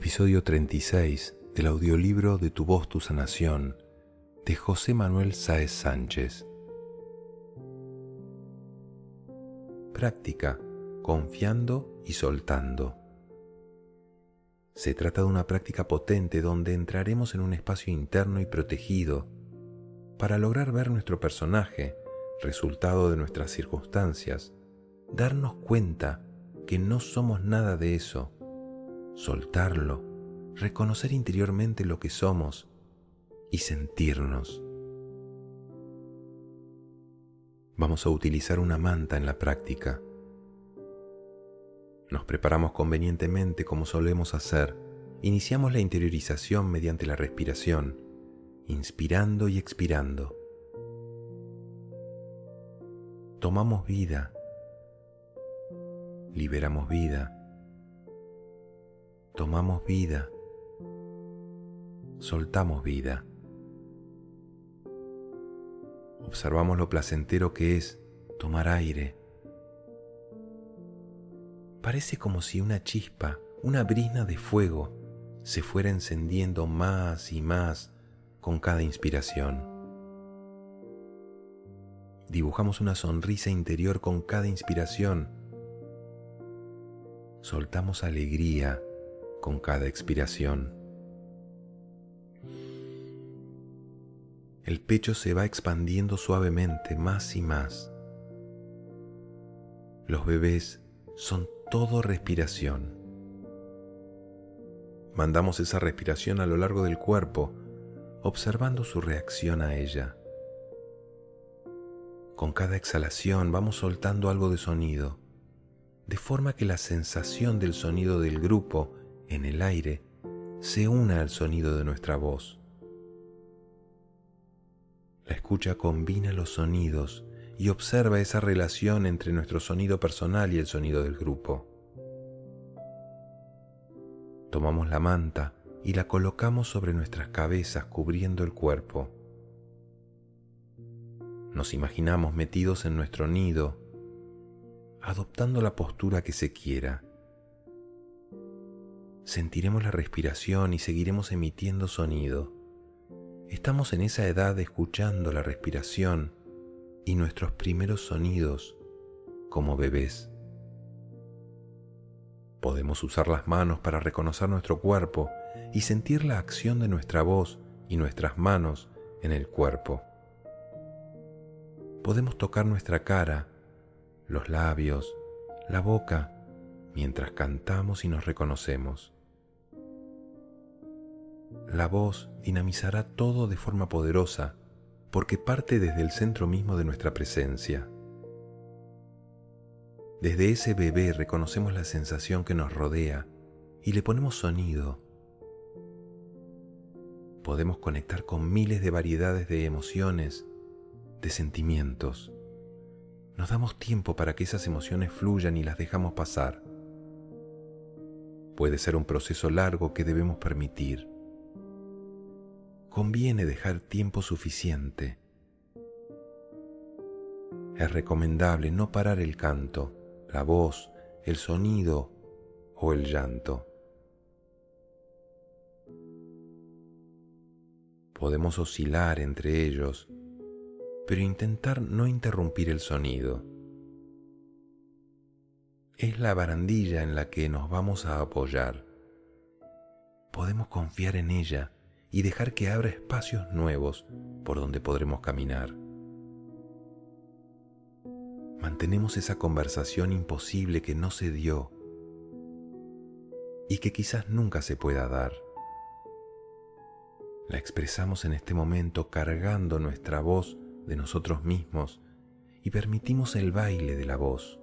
Episodio 36 del audiolibro de Tu voz, tu sanación de José Manuel Sáez Sánchez. Práctica confiando y soltando. Se trata de una práctica potente donde entraremos en un espacio interno y protegido para lograr ver nuestro personaje, resultado de nuestras circunstancias, darnos cuenta que no somos nada de eso, soltarlo, reconocer interiormente lo que somos y sentirnos. Vamos a utilizar una manta en la práctica. Nos preparamos convenientemente como solemos hacer. Iniciamos la interiorización mediante la respiración, inspirando y expirando. Tomamos vida, liberamos vida, tomamos vida, soltamos vida. Observamos lo placentero que es tomar aire, Parece como si una chispa, una brisna de fuego, se fuera encendiendo más y más con cada inspiración. Dibujamos una sonrisa interior con cada inspiración. Soltamos alegría con cada expiración. El pecho se va expandiendo suavemente más y más. Los bebés son todo respiración. Mandamos esa respiración a lo largo del cuerpo, observando su reacción a ella. Con cada exhalación vamos soltando algo de sonido, de forma que la sensación del sonido del grupo en el aire se una al sonido de nuestra voz. La escucha combina los sonidos y observa esa relación entre nuestro sonido personal y el sonido del grupo. Tomamos la manta y la colocamos sobre nuestras cabezas cubriendo el cuerpo. Nos imaginamos metidos en nuestro nido, adoptando la postura que se quiera. Sentiremos la respiración y seguiremos emitiendo sonido. Estamos en esa edad escuchando la respiración y nuestros primeros sonidos como bebés. Podemos usar las manos para reconocer nuestro cuerpo y sentir la acción de nuestra voz y nuestras manos en el cuerpo. Podemos tocar nuestra cara, los labios, la boca, mientras cantamos y nos reconocemos. La voz dinamizará todo de forma poderosa porque parte desde el centro mismo de nuestra presencia. Desde ese bebé reconocemos la sensación que nos rodea y le ponemos sonido. Podemos conectar con miles de variedades de emociones, de sentimientos. Nos damos tiempo para que esas emociones fluyan y las dejamos pasar. Puede ser un proceso largo que debemos permitir conviene dejar tiempo suficiente. Es recomendable no parar el canto, la voz, el sonido o el llanto. Podemos oscilar entre ellos, pero intentar no interrumpir el sonido. Es la barandilla en la que nos vamos a apoyar. Podemos confiar en ella y dejar que abra espacios nuevos por donde podremos caminar. Mantenemos esa conversación imposible que no se dio y que quizás nunca se pueda dar. La expresamos en este momento cargando nuestra voz de nosotros mismos y permitimos el baile de la voz.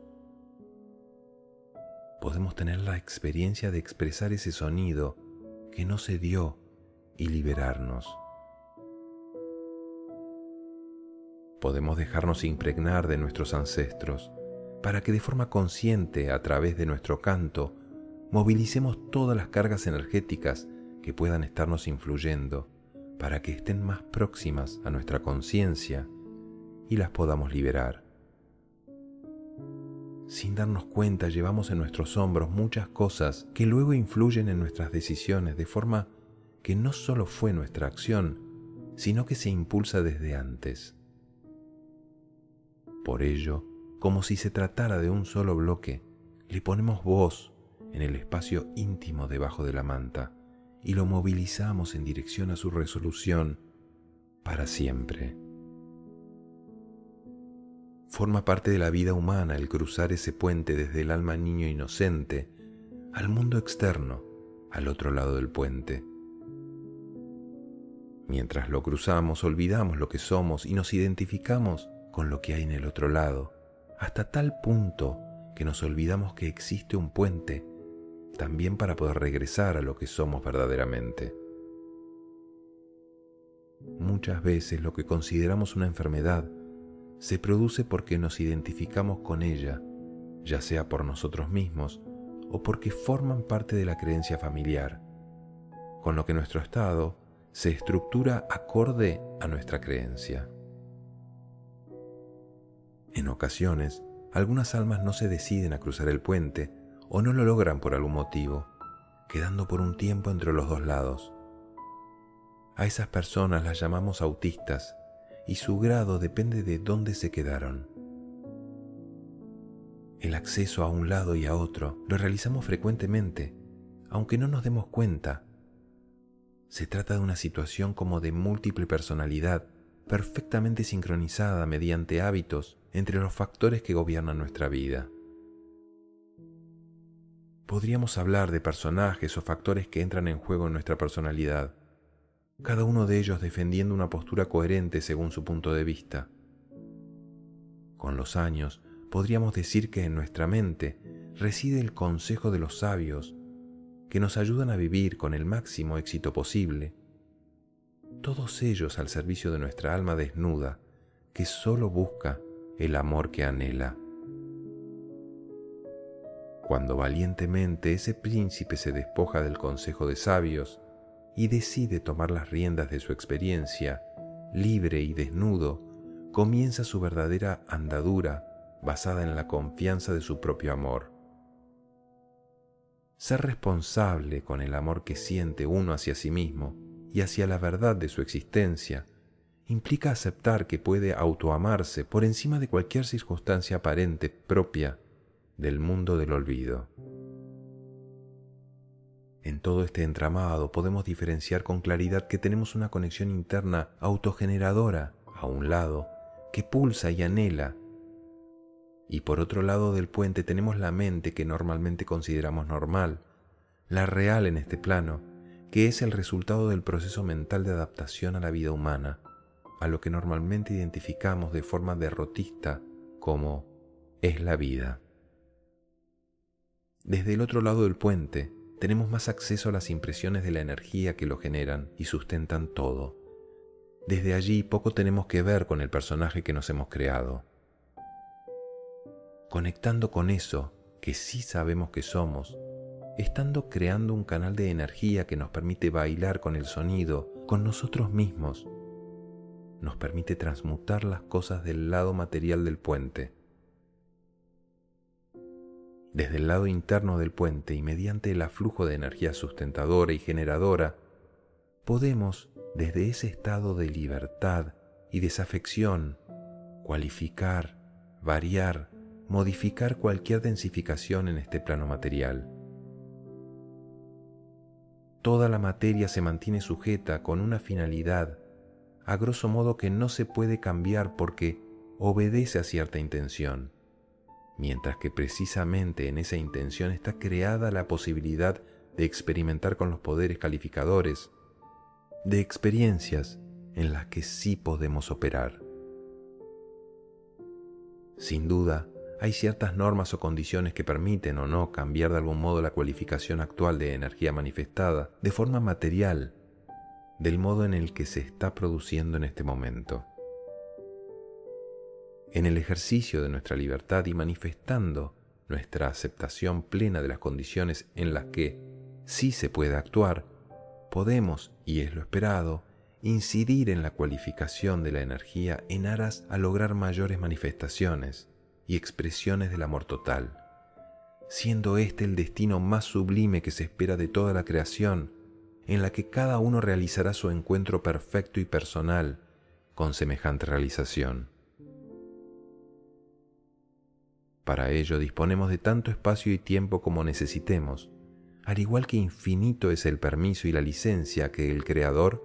Podemos tener la experiencia de expresar ese sonido que no se dio y liberarnos. Podemos dejarnos impregnar de nuestros ancestros para que de forma consciente a través de nuestro canto movilicemos todas las cargas energéticas que puedan estarnos influyendo para que estén más próximas a nuestra conciencia y las podamos liberar. Sin darnos cuenta llevamos en nuestros hombros muchas cosas que luego influyen en nuestras decisiones de forma que no solo fue nuestra acción, sino que se impulsa desde antes. Por ello, como si se tratara de un solo bloque, le ponemos voz en el espacio íntimo debajo de la manta y lo movilizamos en dirección a su resolución para siempre. Forma parte de la vida humana el cruzar ese puente desde el alma niño inocente al mundo externo, al otro lado del puente. Mientras lo cruzamos olvidamos lo que somos y nos identificamos con lo que hay en el otro lado, hasta tal punto que nos olvidamos que existe un puente también para poder regresar a lo que somos verdaderamente. Muchas veces lo que consideramos una enfermedad se produce porque nos identificamos con ella, ya sea por nosotros mismos o porque forman parte de la creencia familiar, con lo que nuestro estado se estructura acorde a nuestra creencia. En ocasiones, algunas almas no se deciden a cruzar el puente o no lo logran por algún motivo, quedando por un tiempo entre los dos lados. A esas personas las llamamos autistas y su grado depende de dónde se quedaron. El acceso a un lado y a otro lo realizamos frecuentemente, aunque no nos demos cuenta. Se trata de una situación como de múltiple personalidad, perfectamente sincronizada mediante hábitos entre los factores que gobiernan nuestra vida. Podríamos hablar de personajes o factores que entran en juego en nuestra personalidad, cada uno de ellos defendiendo una postura coherente según su punto de vista. Con los años, podríamos decir que en nuestra mente reside el consejo de los sabios, que nos ayudan a vivir con el máximo éxito posible, todos ellos al servicio de nuestra alma desnuda, que solo busca el amor que anhela. Cuando valientemente ese príncipe se despoja del consejo de sabios y decide tomar las riendas de su experiencia, libre y desnudo, comienza su verdadera andadura basada en la confianza de su propio amor. Ser responsable con el amor que siente uno hacia sí mismo y hacia la verdad de su existencia implica aceptar que puede autoamarse por encima de cualquier circunstancia aparente propia del mundo del olvido. En todo este entramado podemos diferenciar con claridad que tenemos una conexión interna autogeneradora a un lado que pulsa y anhela. Y por otro lado del puente tenemos la mente que normalmente consideramos normal, la real en este plano, que es el resultado del proceso mental de adaptación a la vida humana, a lo que normalmente identificamos de forma derrotista como es la vida. Desde el otro lado del puente, tenemos más acceso a las impresiones de la energía que lo generan y sustentan todo. Desde allí poco tenemos que ver con el personaje que nos hemos creado. Conectando con eso que sí sabemos que somos, estando creando un canal de energía que nos permite bailar con el sonido, con nosotros mismos, nos permite transmutar las cosas del lado material del puente. Desde el lado interno del puente y mediante el aflujo de energía sustentadora y generadora, podemos, desde ese estado de libertad y desafección, cualificar, variar, modificar cualquier densificación en este plano material. Toda la materia se mantiene sujeta con una finalidad, a grosso modo que no se puede cambiar porque obedece a cierta intención mientras que precisamente en esa intención está creada la posibilidad de experimentar con los poderes calificadores, de experiencias en las que sí podemos operar. Sin duda, hay ciertas normas o condiciones que permiten o no cambiar de algún modo la cualificación actual de energía manifestada de forma material del modo en el que se está produciendo en este momento. En el ejercicio de nuestra libertad y manifestando nuestra aceptación plena de las condiciones en las que sí se puede actuar, podemos, y es lo esperado, incidir en la cualificación de la energía en aras a lograr mayores manifestaciones, y expresiones del amor total, siendo este el destino más sublime que se espera de toda la creación, en la que cada uno realizará su encuentro perfecto y personal con semejante realización. Para ello disponemos de tanto espacio y tiempo como necesitemos, al igual que infinito es el permiso y la licencia que el Creador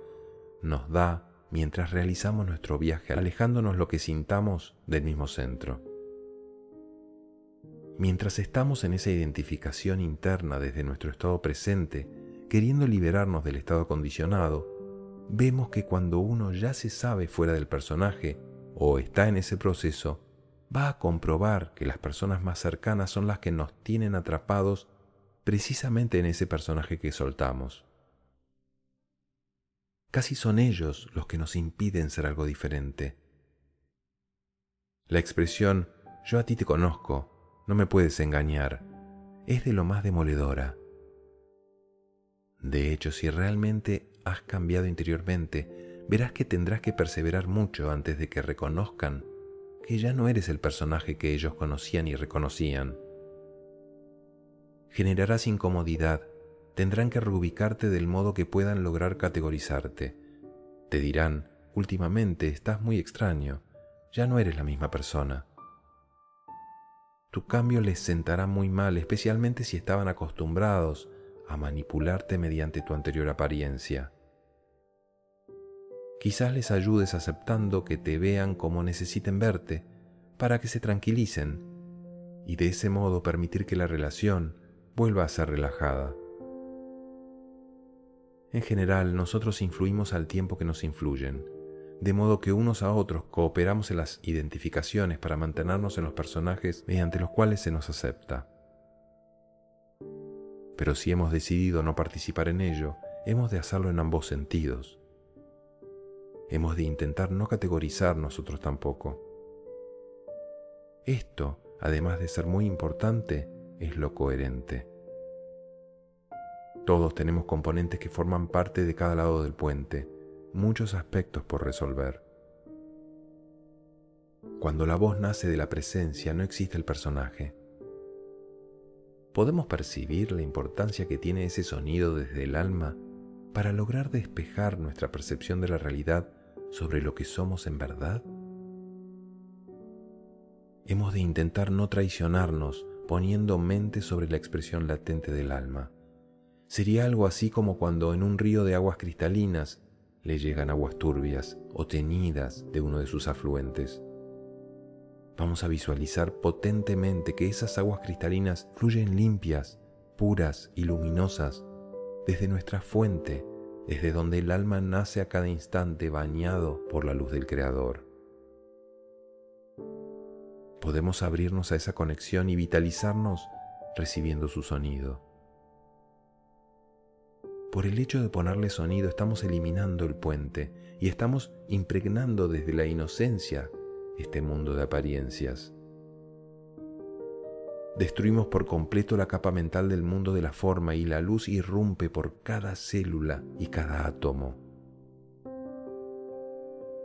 nos da mientras realizamos nuestro viaje, alejándonos lo que sintamos del mismo centro. Mientras estamos en esa identificación interna desde nuestro estado presente, queriendo liberarnos del estado condicionado, vemos que cuando uno ya se sabe fuera del personaje o está en ese proceso, va a comprobar que las personas más cercanas son las que nos tienen atrapados precisamente en ese personaje que soltamos. Casi son ellos los que nos impiden ser algo diferente. La expresión yo a ti te conozco, no me puedes engañar, es de lo más demoledora. De hecho, si realmente has cambiado interiormente, verás que tendrás que perseverar mucho antes de que reconozcan que ya no eres el personaje que ellos conocían y reconocían. Generarás incomodidad tendrán que reubicarte del modo que puedan lograr categorizarte. Te dirán, últimamente estás muy extraño, ya no eres la misma persona. Tu cambio les sentará muy mal, especialmente si estaban acostumbrados a manipularte mediante tu anterior apariencia. Quizás les ayudes aceptando que te vean como necesiten verte, para que se tranquilicen, y de ese modo permitir que la relación vuelva a ser relajada. En general, nosotros influimos al tiempo que nos influyen, de modo que unos a otros cooperamos en las identificaciones para mantenernos en los personajes mediante los cuales se nos acepta. Pero si hemos decidido no participar en ello, hemos de hacerlo en ambos sentidos. Hemos de intentar no categorizar nosotros tampoco. Esto, además de ser muy importante, es lo coherente. Todos tenemos componentes que forman parte de cada lado del puente, muchos aspectos por resolver. Cuando la voz nace de la presencia no existe el personaje. ¿Podemos percibir la importancia que tiene ese sonido desde el alma para lograr despejar nuestra percepción de la realidad sobre lo que somos en verdad? Hemos de intentar no traicionarnos poniendo mente sobre la expresión latente del alma. Sería algo así como cuando en un río de aguas cristalinas le llegan aguas turbias o teñidas de uno de sus afluentes. Vamos a visualizar potentemente que esas aguas cristalinas fluyen limpias, puras y luminosas desde nuestra fuente, desde donde el alma nace a cada instante bañado por la luz del Creador. Podemos abrirnos a esa conexión y vitalizarnos recibiendo su sonido. Por el hecho de ponerle sonido estamos eliminando el puente y estamos impregnando desde la inocencia este mundo de apariencias. Destruimos por completo la capa mental del mundo de la forma y la luz irrumpe por cada célula y cada átomo.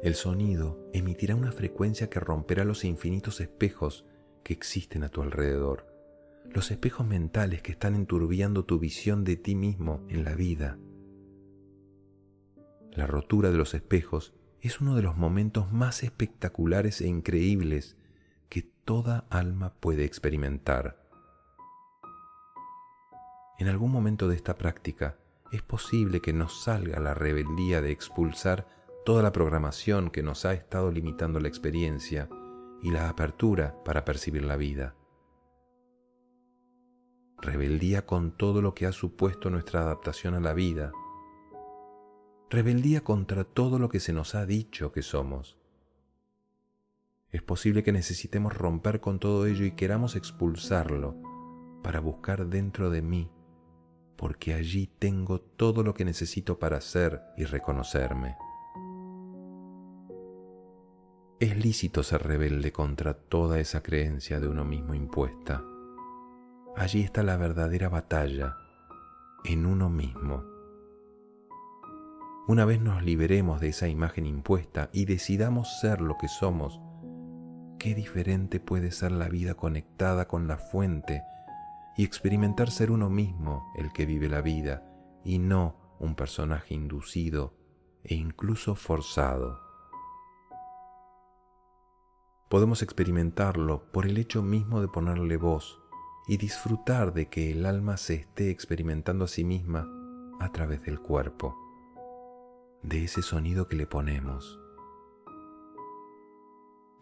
El sonido emitirá una frecuencia que romperá los infinitos espejos que existen a tu alrededor los espejos mentales que están enturbiando tu visión de ti mismo en la vida. La rotura de los espejos es uno de los momentos más espectaculares e increíbles que toda alma puede experimentar. En algún momento de esta práctica es posible que nos salga la rebeldía de expulsar toda la programación que nos ha estado limitando la experiencia y la apertura para percibir la vida rebeldía con todo lo que ha supuesto nuestra adaptación a la vida, rebeldía contra todo lo que se nos ha dicho que somos. Es posible que necesitemos romper con todo ello y queramos expulsarlo para buscar dentro de mí, porque allí tengo todo lo que necesito para ser y reconocerme. Es lícito ser rebelde contra toda esa creencia de uno mismo impuesta allí está la verdadera batalla, en uno mismo. Una vez nos liberemos de esa imagen impuesta y decidamos ser lo que somos, qué diferente puede ser la vida conectada con la fuente y experimentar ser uno mismo el que vive la vida y no un personaje inducido e incluso forzado. Podemos experimentarlo por el hecho mismo de ponerle voz y disfrutar de que el alma se esté experimentando a sí misma a través del cuerpo, de ese sonido que le ponemos.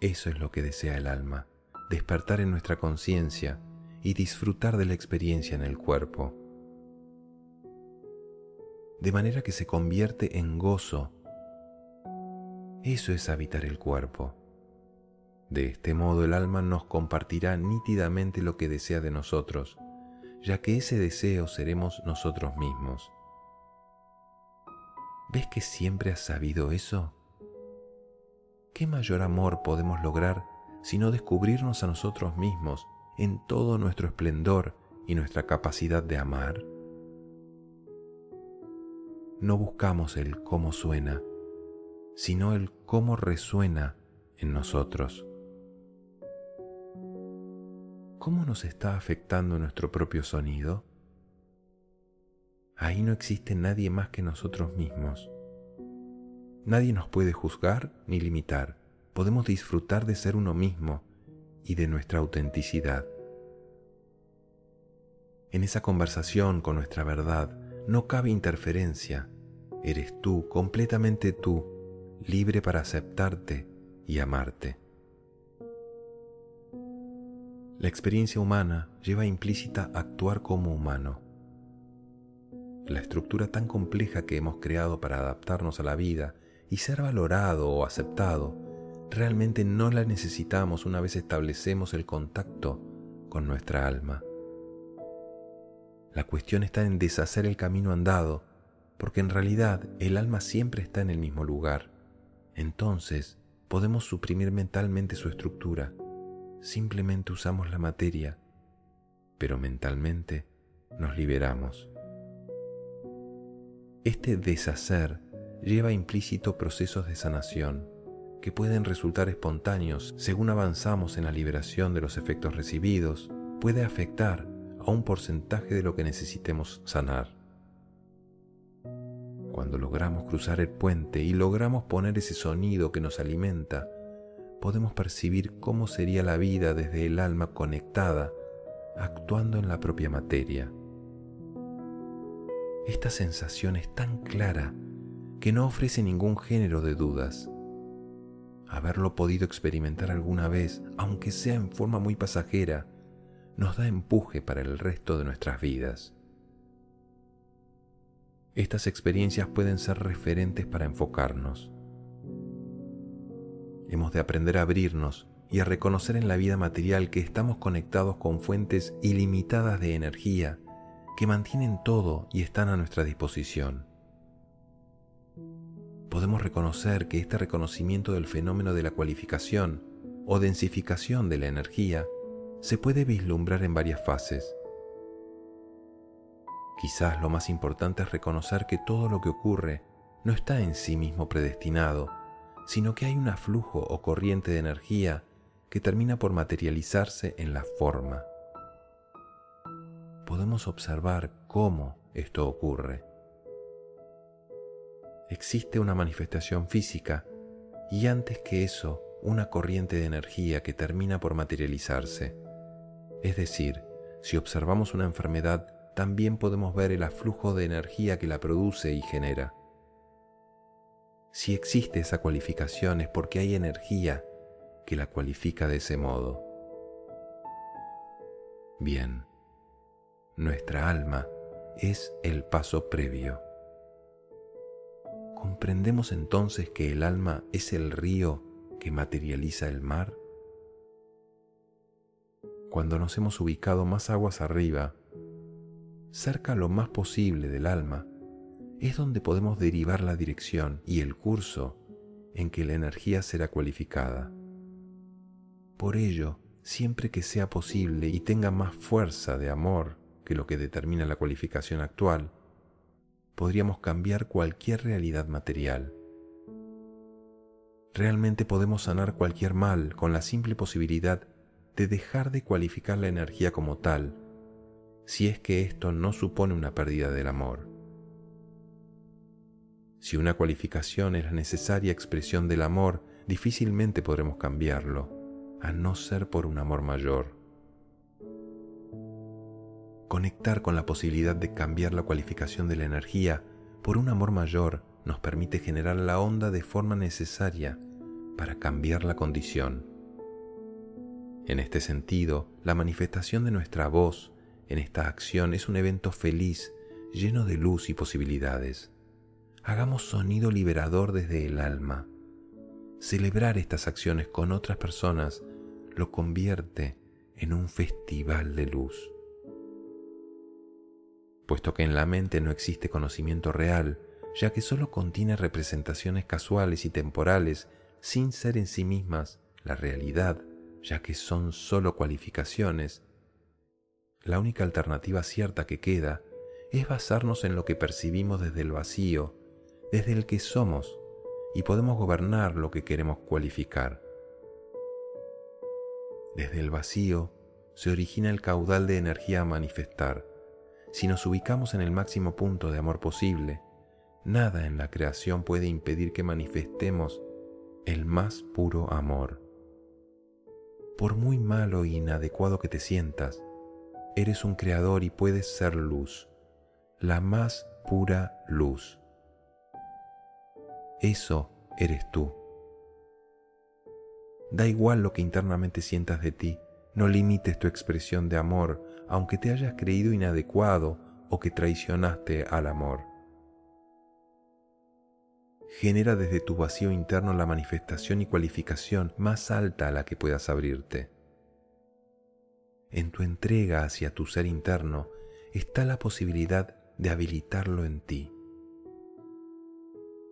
Eso es lo que desea el alma, despertar en nuestra conciencia y disfrutar de la experiencia en el cuerpo. De manera que se convierte en gozo. Eso es habitar el cuerpo. De este modo el alma nos compartirá nítidamente lo que desea de nosotros, ya que ese deseo seremos nosotros mismos. ¿Ves que siempre has sabido eso? ¿Qué mayor amor podemos lograr sino descubrirnos a nosotros mismos en todo nuestro esplendor y nuestra capacidad de amar? No buscamos el cómo suena, sino el cómo resuena en nosotros. ¿Cómo nos está afectando nuestro propio sonido? Ahí no existe nadie más que nosotros mismos. Nadie nos puede juzgar ni limitar. Podemos disfrutar de ser uno mismo y de nuestra autenticidad. En esa conversación con nuestra verdad no cabe interferencia. Eres tú, completamente tú, libre para aceptarte y amarte. La experiencia humana lleva implícita actuar como humano. La estructura tan compleja que hemos creado para adaptarnos a la vida y ser valorado o aceptado, realmente no la necesitamos una vez establecemos el contacto con nuestra alma. La cuestión está en deshacer el camino andado, porque en realidad el alma siempre está en el mismo lugar. Entonces podemos suprimir mentalmente su estructura simplemente usamos la materia, pero mentalmente nos liberamos. Este deshacer lleva implícito procesos de sanación que pueden resultar espontáneos según avanzamos en la liberación de los efectos recibidos, puede afectar a un porcentaje de lo que necesitemos sanar. Cuando logramos cruzar el puente y logramos poner ese sonido que nos alimenta, podemos percibir cómo sería la vida desde el alma conectada, actuando en la propia materia. Esta sensación es tan clara que no ofrece ningún género de dudas. Haberlo podido experimentar alguna vez, aunque sea en forma muy pasajera, nos da empuje para el resto de nuestras vidas. Estas experiencias pueden ser referentes para enfocarnos hemos de aprender a abrirnos y a reconocer en la vida material que estamos conectados con fuentes ilimitadas de energía que mantienen todo y están a nuestra disposición. Podemos reconocer que este reconocimiento del fenómeno de la cualificación o densificación de la energía se puede vislumbrar en varias fases. Quizás lo más importante es reconocer que todo lo que ocurre no está en sí mismo predestinado, sino que hay un aflujo o corriente de energía que termina por materializarse en la forma. Podemos observar cómo esto ocurre. Existe una manifestación física y antes que eso una corriente de energía que termina por materializarse. Es decir, si observamos una enfermedad, también podemos ver el aflujo de energía que la produce y genera. Si existe esa cualificación es porque hay energía que la cualifica de ese modo. Bien, nuestra alma es el paso previo. ¿Comprendemos entonces que el alma es el río que materializa el mar? Cuando nos hemos ubicado más aguas arriba, cerca lo más posible del alma, es donde podemos derivar la dirección y el curso en que la energía será cualificada. Por ello, siempre que sea posible y tenga más fuerza de amor que lo que determina la cualificación actual, podríamos cambiar cualquier realidad material. realmente podemos sanar cualquier mal con la simple posibilidad de dejar de cualificar la energía como tal, si es que esto no supone una pérdida del amor. Si una cualificación es la necesaria expresión del amor, difícilmente podremos cambiarlo, a no ser por un amor mayor. Conectar con la posibilidad de cambiar la cualificación de la energía por un amor mayor nos permite generar la onda de forma necesaria para cambiar la condición. En este sentido, la manifestación de nuestra voz en esta acción es un evento feliz, lleno de luz y posibilidades. Hagamos sonido liberador desde el alma. Celebrar estas acciones con otras personas lo convierte en un festival de luz. Puesto que en la mente no existe conocimiento real, ya que solo contiene representaciones casuales y temporales sin ser en sí mismas la realidad, ya que son solo cualificaciones, la única alternativa cierta que queda es basarnos en lo que percibimos desde el vacío, desde el que somos, y podemos gobernar lo que queremos cualificar. Desde el vacío se origina el caudal de energía a manifestar. Si nos ubicamos en el máximo punto de amor posible, nada en la creación puede impedir que manifestemos el más puro amor. Por muy malo e inadecuado que te sientas, eres un creador y puedes ser luz, la más pura luz. Eso eres tú. Da igual lo que internamente sientas de ti, no limites tu expresión de amor, aunque te hayas creído inadecuado o que traicionaste al amor. Genera desde tu vacío interno la manifestación y cualificación más alta a la que puedas abrirte en tu entrega hacia tu ser interno está la posibilidad de habilitarlo en ti.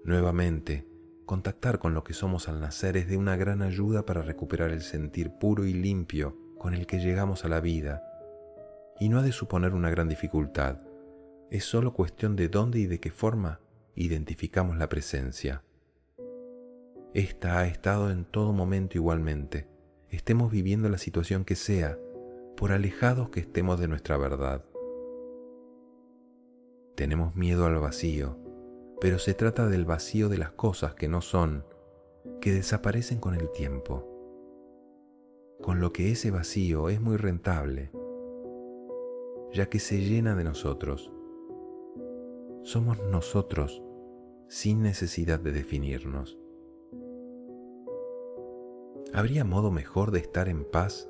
Nuevamente, contactar con lo que somos al nacer es de una gran ayuda para recuperar el sentir puro y limpio con el que llegamos a la vida, y no ha de suponer una gran dificultad, es solo cuestión de dónde y de qué forma identificamos la presencia. Esta ha estado en todo momento igualmente, estemos viviendo la situación que sea, por alejados que estemos de nuestra verdad. Tenemos miedo al vacío, pero se trata del vacío de las cosas que no son, que desaparecen con el tiempo. Con lo que ese vacío es muy rentable, ya que se llena de nosotros. Somos nosotros sin necesidad de definirnos. ¿Habría modo mejor de estar en paz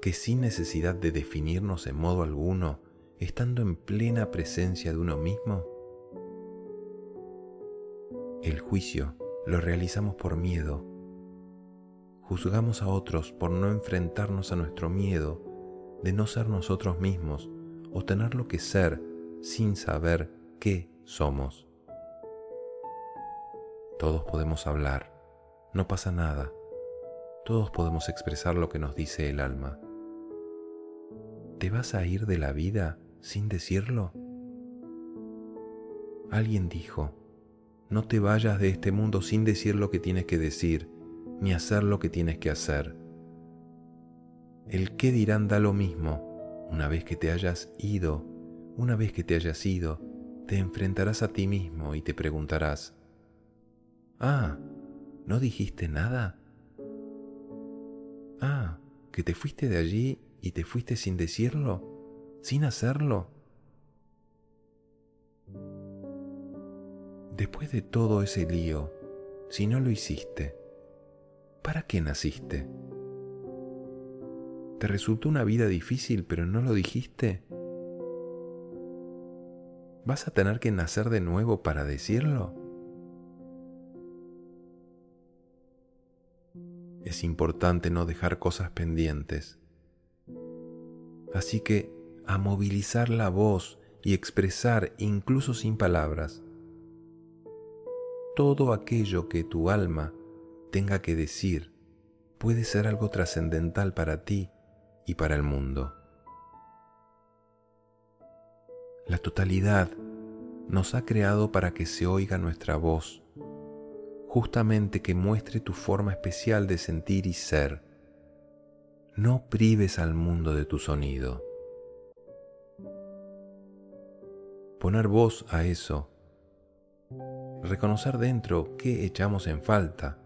que sin necesidad de definirnos en modo alguno, estando en plena presencia de uno mismo? El juicio lo realizamos por miedo. Juzgamos a otros por no enfrentarnos a nuestro miedo de no ser nosotros mismos o tener lo que ser sin saber qué somos. Todos podemos hablar, no pasa nada. Todos podemos expresar lo que nos dice el alma. ¿Te vas a ir de la vida sin decirlo? Alguien dijo, no te vayas de este mundo sin decir lo que tienes que decir, ni hacer lo que tienes que hacer. El qué dirán da lo mismo. Una vez que te hayas ido, una vez que te hayas ido, te enfrentarás a ti mismo y te preguntarás, Ah, ¿no dijiste nada? Ah, que te fuiste de allí y te fuiste sin decirlo, sin hacerlo. Después de todo ese lío, si no lo hiciste, ¿para qué naciste? ¿Te resultó una vida difícil pero no lo dijiste? ¿Vas a tener que nacer de nuevo para decirlo? Es importante no dejar cosas pendientes Así que a movilizar la voz y expresar incluso sin palabras todo aquello que tu alma tenga que decir puede ser algo trascendental para ti y para el mundo. La totalidad nos ha creado para que se oiga nuestra voz, justamente que muestre tu forma especial de sentir y ser. No prives al mundo de tu sonido. Poner voz a eso. Reconocer dentro qué echamos en falta.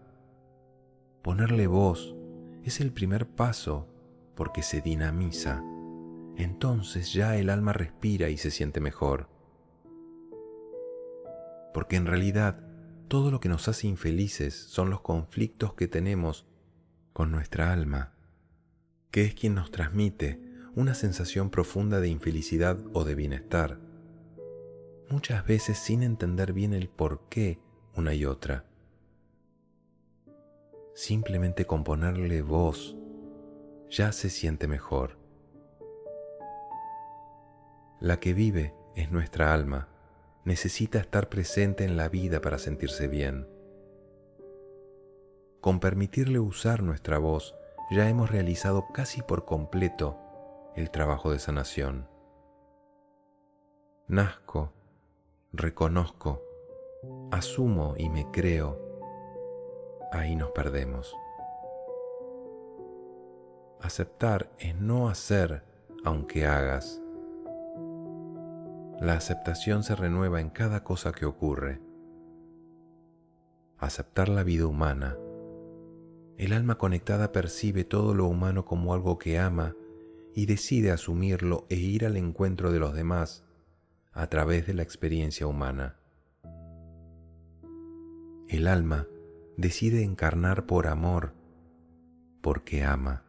Ponerle voz es el primer paso porque se dinamiza. Entonces ya el alma respira y se siente mejor. Porque en realidad todo lo que nos hace infelices son los conflictos que tenemos con nuestra alma, que es quien nos transmite una sensación profunda de infelicidad o de bienestar, muchas veces sin entender bien el por qué una y otra. Simplemente con ponerle voz ya se siente mejor. La que vive es nuestra alma necesita estar presente en la vida para sentirse bien. Con permitirle usar nuestra voz, ya hemos realizado casi por completo el trabajo de sanación. Nazco, reconozco, asumo y me creo. Ahí nos perdemos. Aceptar es no hacer aunque hagas. La aceptación se renueva en cada cosa que ocurre. Aceptar la vida humana. El alma conectada percibe todo lo humano como algo que ama y decide asumirlo e ir al encuentro de los demás a través de la experiencia humana. El alma decide encarnar por amor, porque ama.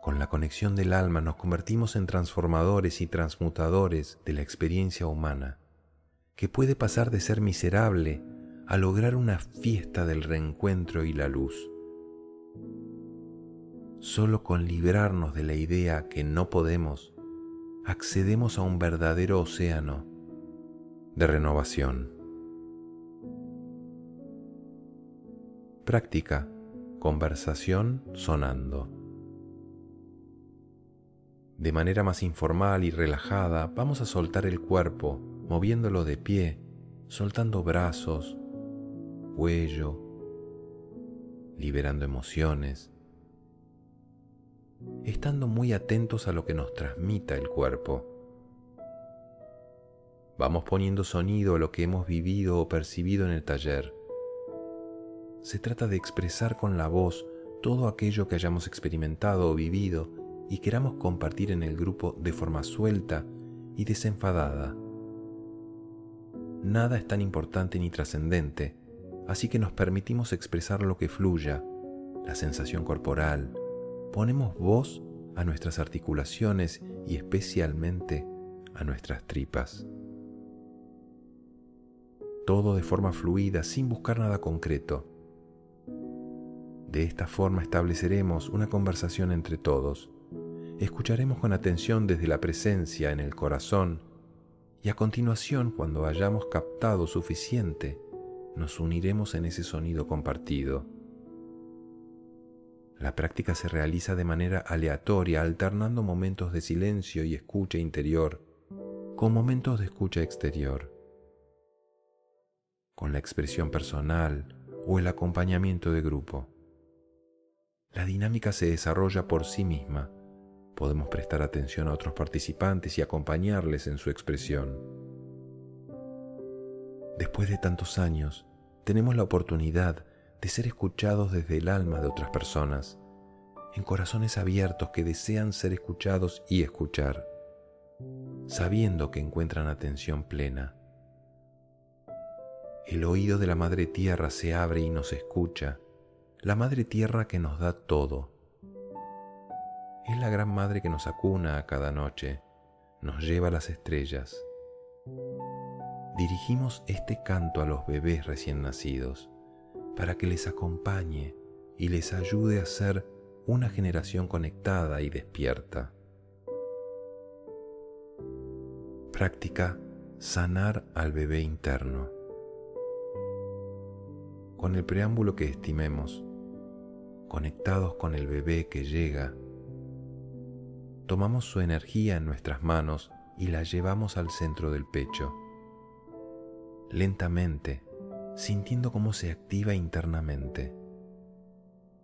Con la conexión del alma nos convertimos en transformadores y transmutadores de la experiencia humana, que puede pasar de ser miserable a lograr una fiesta del reencuentro y la luz. Solo con librarnos de la idea que no podemos, accedemos a un verdadero océano de renovación. Práctica, conversación sonando. De manera más informal y relajada, vamos a soltar el cuerpo, moviéndolo de pie, soltando brazos, cuello, liberando emociones, estando muy atentos a lo que nos transmita el cuerpo. Vamos poniendo sonido a lo que hemos vivido o percibido en el taller. Se trata de expresar con la voz todo aquello que hayamos experimentado o vivido y queramos compartir en el grupo de forma suelta y desenfadada. Nada es tan importante ni trascendente, así que nos permitimos expresar lo que fluya, la sensación corporal, ponemos voz a nuestras articulaciones y especialmente a nuestras tripas. Todo de forma fluida, sin buscar nada concreto. De esta forma estableceremos una conversación entre todos escucharemos con atención desde la presencia en el corazón y a continuación, cuando hayamos captado suficiente, nos uniremos en ese sonido compartido. La práctica se realiza de manera aleatoria, alternando momentos de silencio y escucha interior con momentos de escucha exterior, con la expresión personal o el acompañamiento de grupo. La dinámica se desarrolla por sí misma podemos prestar atención a otros participantes y acompañarles en su expresión. Después de tantos años, tenemos la oportunidad de ser escuchados desde el alma de otras personas, en corazones abiertos que desean ser escuchados y escuchar, sabiendo que encuentran atención plena. El oído de la Madre Tierra se abre y nos escucha, la Madre Tierra que nos da todo es la gran madre que nos acuna a cada noche, nos lleva a las estrellas. Dirigimos este canto a los bebés recién nacidos para que les acompañe y les ayude a ser una generación conectada y despierta. Práctica sanar al bebé interno. Con el preámbulo que estimemos, conectados con el bebé que llega tomamos su energía en nuestras manos y la llevamos al centro del pecho. Lentamente, sintiendo cómo se activa internamente,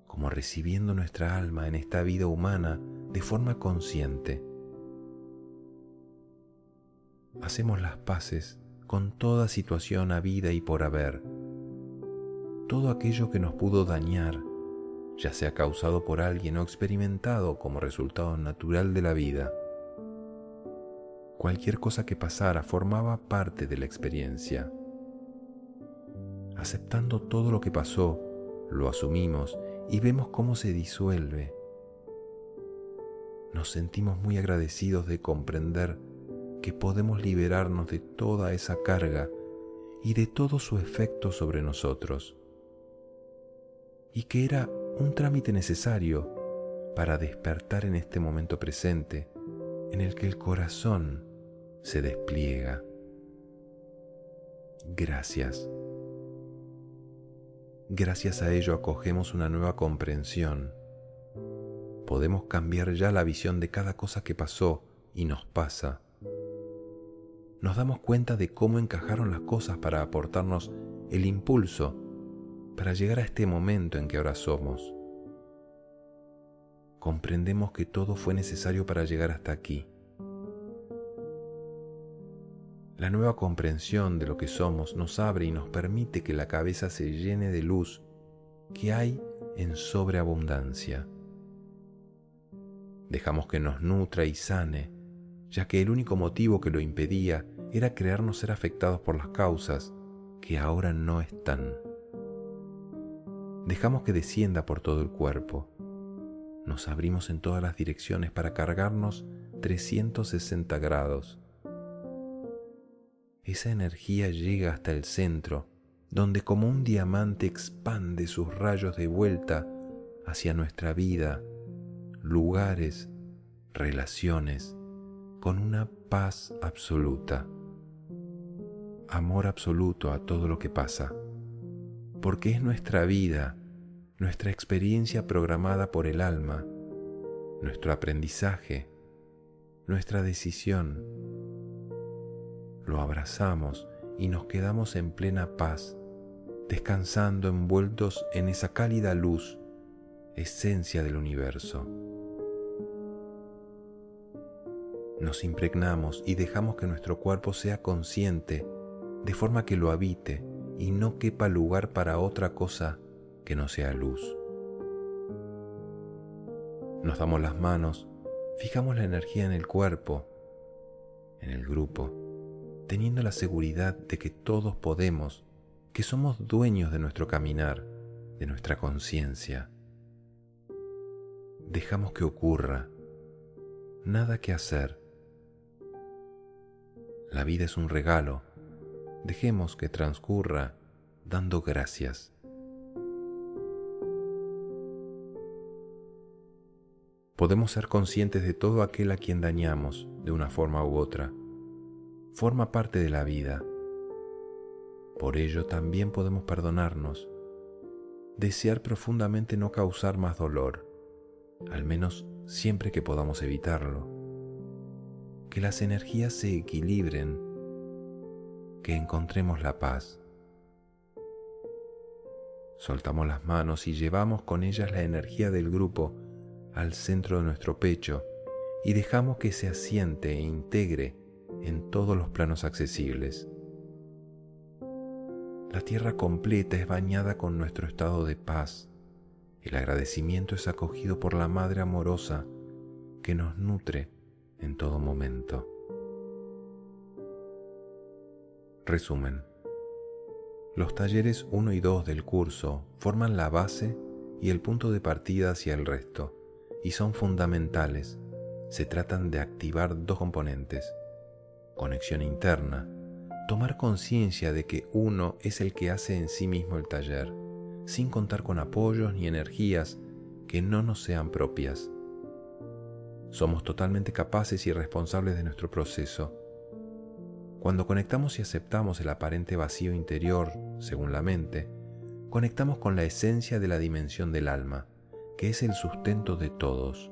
como recibiendo nuestra alma en esta vida humana de forma consciente. Hacemos las paces con toda situación habida y por haber, todo aquello que nos pudo dañar, ya sea causado por alguien o experimentado como resultado natural de la vida. Cualquier cosa que pasara formaba parte de la experiencia aceptando todo lo que pasó, lo asumimos y vemos cómo se disuelve. Nos sentimos muy agradecidos de comprender que podemos liberarnos de toda esa carga y de todo su efecto sobre nosotros, y que era un trámite necesario para despertar en este momento presente en el que el corazón se despliega. Gracias. Gracias a ello acogemos una nueva comprensión. Podemos cambiar ya la visión de cada cosa que pasó y nos pasa. Nos damos cuenta de cómo encajaron las cosas para aportarnos el impulso para llegar a este momento en que ahora somos. Comprendemos que todo fue necesario para llegar hasta aquí La nueva comprensión de lo que somos nos abre y nos permite que la cabeza se llene de luz que hay en sobreabundancia. Dejamos que nos nutra y sane, ya que el único motivo que lo impedía era creernos ser afectados por las causas que ahora no están. Dejamos que descienda por todo el cuerpo. Nos abrimos en todas las direcciones para cargarnos 360 grados esa energía llega hasta el centro, donde como un diamante expande sus rayos de vuelta hacia nuestra vida, lugares, relaciones, con una paz absoluta, amor absoluto a todo lo que pasa, porque es nuestra vida, nuestra experiencia programada por el alma, nuestro aprendizaje, nuestra decisión, lo abrazamos y nos quedamos en plena paz, descansando envueltos en esa cálida luz, esencia del universo. Nos impregnamos y dejamos que nuestro cuerpo sea consciente de forma que lo habite y no quepa lugar para otra cosa que no sea luz. Nos damos las manos, fijamos la energía en el cuerpo, en el grupo, teniendo la seguridad de que todos podemos, que somos dueños de nuestro caminar, de nuestra conciencia. Dejamos que ocurra, nada que hacer. La vida es un regalo, dejemos que transcurra dando gracias. Podemos ser conscientes de todo aquel a quien dañamos de una forma u otra forma parte de la vida. Por ello también podemos perdonarnos, desear profundamente no causar más dolor, al menos siempre que podamos evitarlo, que las energías se equilibren, que encontremos la paz. Soltamos las manos y llevamos con ellas la energía del grupo al centro de nuestro pecho y dejamos que se asiente e integre en todos los planos accesibles. La tierra completa es bañada con nuestro estado de paz. El agradecimiento es acogido por la Madre amorosa que nos nutre en todo momento. Resumen. Los talleres 1 y 2 del curso forman la base y el punto de partida hacia el resto, y son fundamentales. Se tratan de activar dos componentes, conexión interna, tomar conciencia de que uno es el que hace en sí mismo el taller, sin contar con apoyos ni energías que no nos sean propias. Somos totalmente capaces y responsables de nuestro proceso. Cuando conectamos y aceptamos el aparente vacío interior, según la mente, conectamos con la esencia de la dimensión del alma, que es el sustento de todos.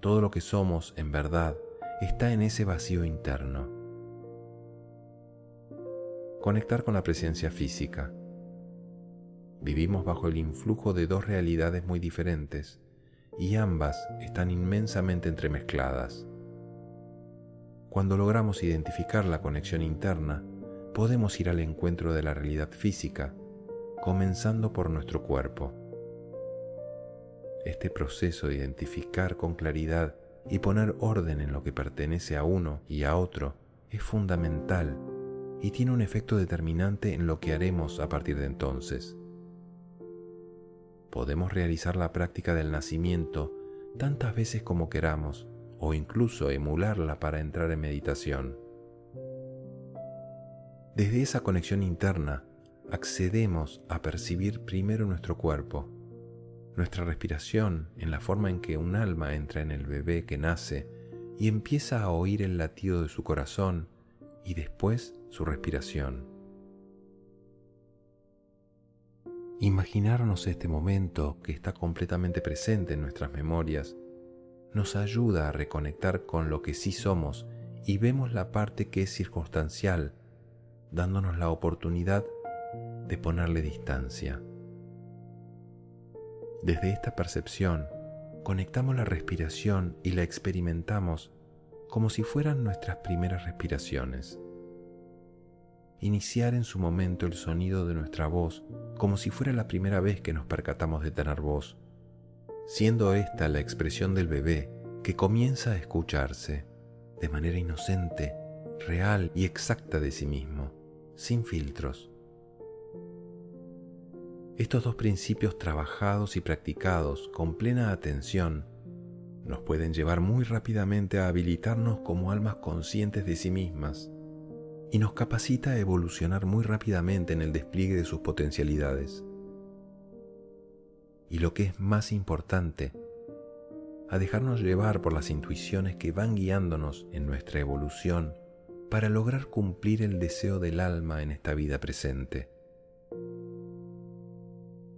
Todo lo que somos, en verdad, está en ese vacío interno. conectar con la presencia física. Vivimos bajo el influjo de dos realidades muy diferentes y ambas están inmensamente entremezcladas. Cuando logramos identificar la conexión interna, podemos ir al encuentro de la realidad física, comenzando por nuestro cuerpo. Este proceso de identificar con claridad y poner orden en lo que pertenece a uno y a otro es fundamental y tiene un efecto determinante en lo que haremos a partir de entonces. Podemos realizar la práctica del nacimiento tantas veces como queramos o incluso emularla para entrar en meditación. Desde esa conexión interna accedemos a percibir primero nuestro cuerpo, nuestra respiración en la forma en que un alma entra en el bebé que nace y empieza a oír el latido de su corazón y después su respiración. Imaginarnos este momento que está completamente presente en nuestras memorias nos ayuda a reconectar con lo que sí somos y vemos la parte que es circunstancial, dándonos la oportunidad de ponerle distancia. Desde esta percepción, conectamos la respiración y la experimentamos como si fueran nuestras primeras respiraciones. Iniciar en su momento el sonido de nuestra voz como si fuera la primera vez que nos percatamos de tener voz, siendo esta la expresión del bebé que comienza a escucharse de manera inocente, real y exacta de sí mismo, sin filtros. Estos dos principios trabajados y practicados con plena atención nos pueden llevar muy rápidamente a habilitarnos como almas conscientes de sí mismas y nos capacita a evolucionar muy rápidamente en el despliegue de sus potencialidades. Y lo que es más importante, a dejarnos llevar por las intuiciones que van guiándonos en nuestra evolución para lograr cumplir el deseo del alma en esta vida presente.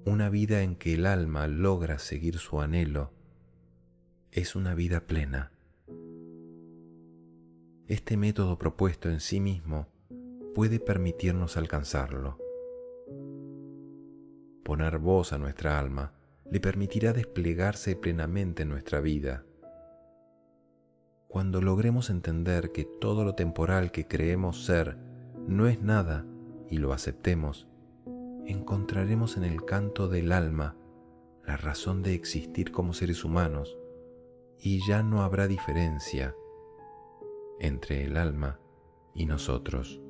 Una vida en que el alma logra seguir su anhelo es una vida plena. Este método propuesto en sí mismo puede permitirnos alcanzarlo. Poner voz a nuestra alma le permitirá desplegarse plenamente en nuestra vida. Cuando logremos entender que todo lo temporal que creemos ser no es nada y lo aceptemos, encontraremos en el canto del alma la razón de existir como seres humanos y ya no habrá diferencia entre el alma y nosotros.